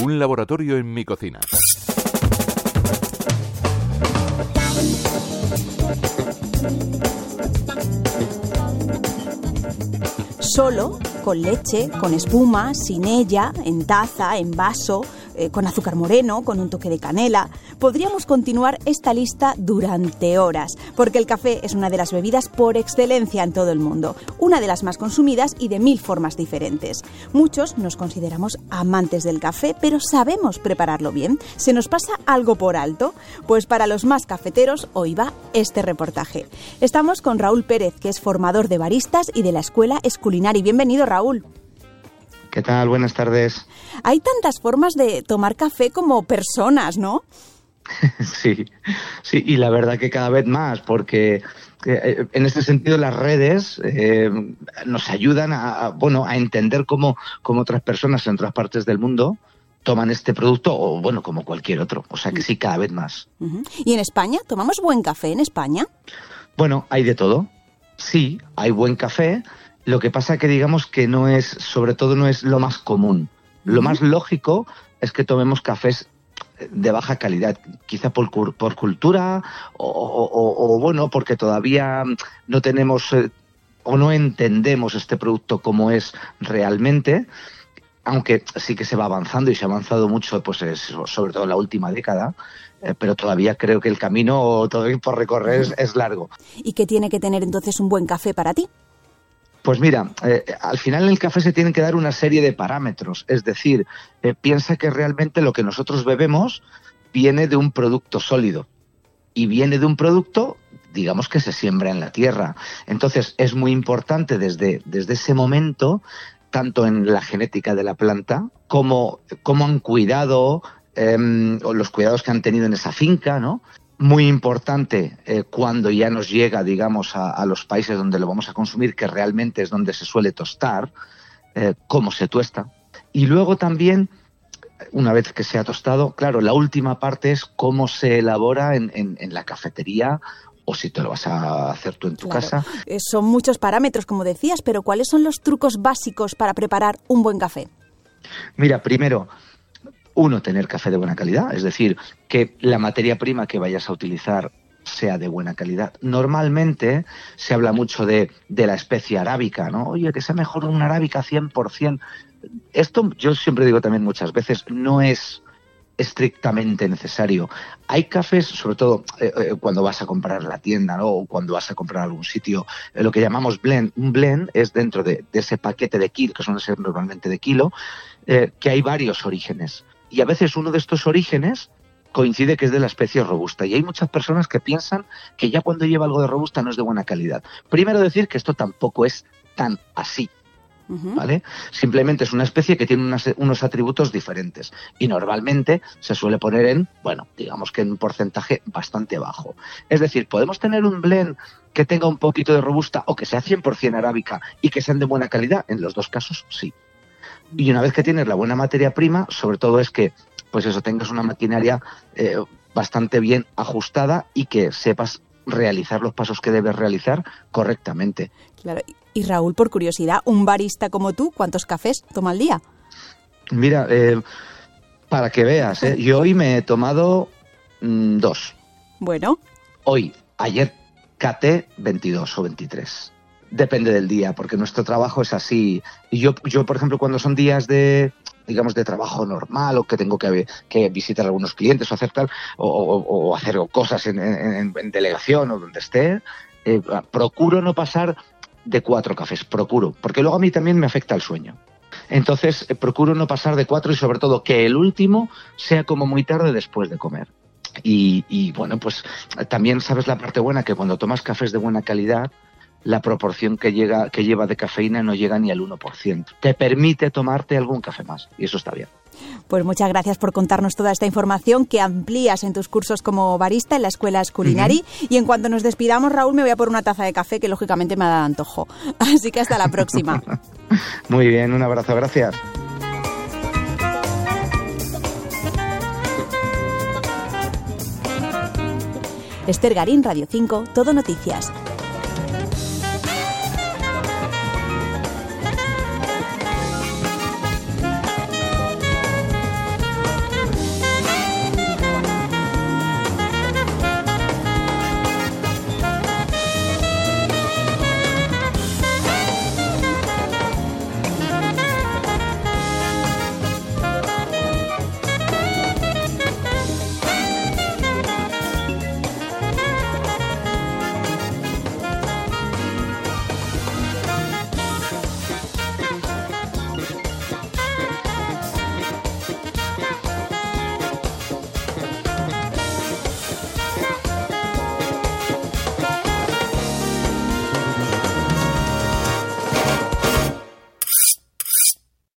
Un laboratorio en mi cocina. Solo, con leche, con espuma, sin ella, en taza, en vaso, eh, con azúcar moreno, con un toque de canela. Podríamos continuar esta lista durante horas, porque el café es una de las bebidas por excelencia en todo el mundo, una de las más consumidas y de mil formas diferentes. Muchos nos consideramos amantes del café, pero ¿sabemos prepararlo bien? ¿Se nos pasa algo por alto? Pues para los más cafeteros, hoy va este reportaje. Estamos con Raúl Pérez, que es formador de baristas y de la Escuela Esculinari. Bienvenido, Raúl. ¿Qué tal? Buenas tardes. Hay tantas formas de tomar café como personas, ¿no? sí, sí, y la verdad que cada vez más, porque eh, en este sentido las redes eh, nos ayudan a, bueno, a entender cómo, cómo otras personas en otras partes del mundo toman este producto o bueno, como cualquier otro. O sea que sí, cada vez más. ¿Y en España? ¿Tomamos buen café en España? Bueno, hay de todo. Sí, hay buen café, lo que pasa que digamos que no es, sobre todo no es lo más común. Lo más lógico es que tomemos cafés de baja calidad, quizá por, por cultura o, bueno, porque todavía no tenemos eh, o no entendemos este producto como es realmente, aunque sí que se va avanzando y se ha avanzado mucho, pues sobre todo en la última década, eh, pero todavía creo que el camino todavía por recorrer es largo. ¿Y qué tiene que tener entonces un buen café para ti? Pues mira, eh, al final en el café se tienen que dar una serie de parámetros. Es decir, eh, piensa que realmente lo que nosotros bebemos viene de un producto sólido y viene de un producto, digamos, que se siembra en la tierra. Entonces es muy importante desde, desde ese momento, tanto en la genética de la planta, como cómo han cuidado o los cuidados que han tenido en esa finca, ¿no? Muy importante eh, cuando ya nos llega, digamos, a, los países donde lo vamos a consumir, que realmente es donde se suele tostar, eh, cómo se tuesta. Y luego también, una vez que se ha tostado, claro, la última parte es cómo se elabora en, la cafetería o si te lo vas a hacer tú en tu casa. Eh, son muchos parámetros, como decías, pero ¿cuáles son los trucos básicos para preparar un buen café? Mira, primero, uno, tener café de buena calidad, es decir, que la materia prima que vayas a utilizar sea de buena calidad. Normalmente se habla mucho de, la especie arábica, ¿no? Oye, que sea mejor una arábica 100%. Esto yo siempre digo también muchas veces, no es estrictamente necesario. Hay cafés, sobre todo eh, eh, cuando vas a comprar la tienda ¿no? o cuando vas a comprar algún sitio, eh, lo que llamamos blend. Un blend es dentro de, ese paquete de kilo, que ser normalmente de kilo, que hay varios orígenes y a veces uno de estos orígenes coincide que es de la especie robusta. Y hay muchas personas que piensan que ya cuando lleva algo de robusta no es de buena calidad. Primero decir que esto tampoco es tan así. ¿Vale? Simplemente es una especie que tiene unos atributos diferentes y normalmente se suele poner en, bueno, digamos que en un porcentaje bastante bajo. Es decir, podemos tener un blend que tenga un poquito de robusta o que sea 100% arábica y que sean de buena calidad, en los dos casos sí. Y una vez que tienes la buena materia prima, sobre todo es que, pues eso, tengas una maquinaria eh, bastante bien ajustada y que sepas realizar los pasos que debes realizar correctamente. Claro. Y Raúl, por curiosidad, un barista como tú, ¿cuántos cafés toma al día? Mira, eh, para que veas, ¿eh? yo hoy me he tomado mm, dos. Bueno. Hoy, ayer caté 22 o 23 depende del día, porque nuestro trabajo es así. Y yo, yo, por ejemplo, cuando son días de digamos de trabajo normal o que tengo que, que visitar a algunos clientes o hacer tal o, hacer cosas en, delegación o donde esté eh, procuro no pasar de cuatro cafés procuro porque luego a mí también me afecta el sueño entonces eh, procuro no pasar de cuatro y sobre todo que el último sea como muy tarde después de comer y, y bueno pues también sabes la parte buena que cuando tomas cafés de buena calidad la proporción que, llega, que lleva de cafeína no llega ni al 1%. Te permite tomarte algún café más y eso está bien. Pues muchas gracias por contarnos toda esta información que amplías en tus cursos como barista en la Escuela Culinari. Y en cuanto nos despidamos, Raúl, me voy a por una taza de café que lógicamente me ha dado antojo. Así que hasta la próxima. Muy bien, un abrazo, gracias. Esther Garín, Radio 5, Todo Noticias.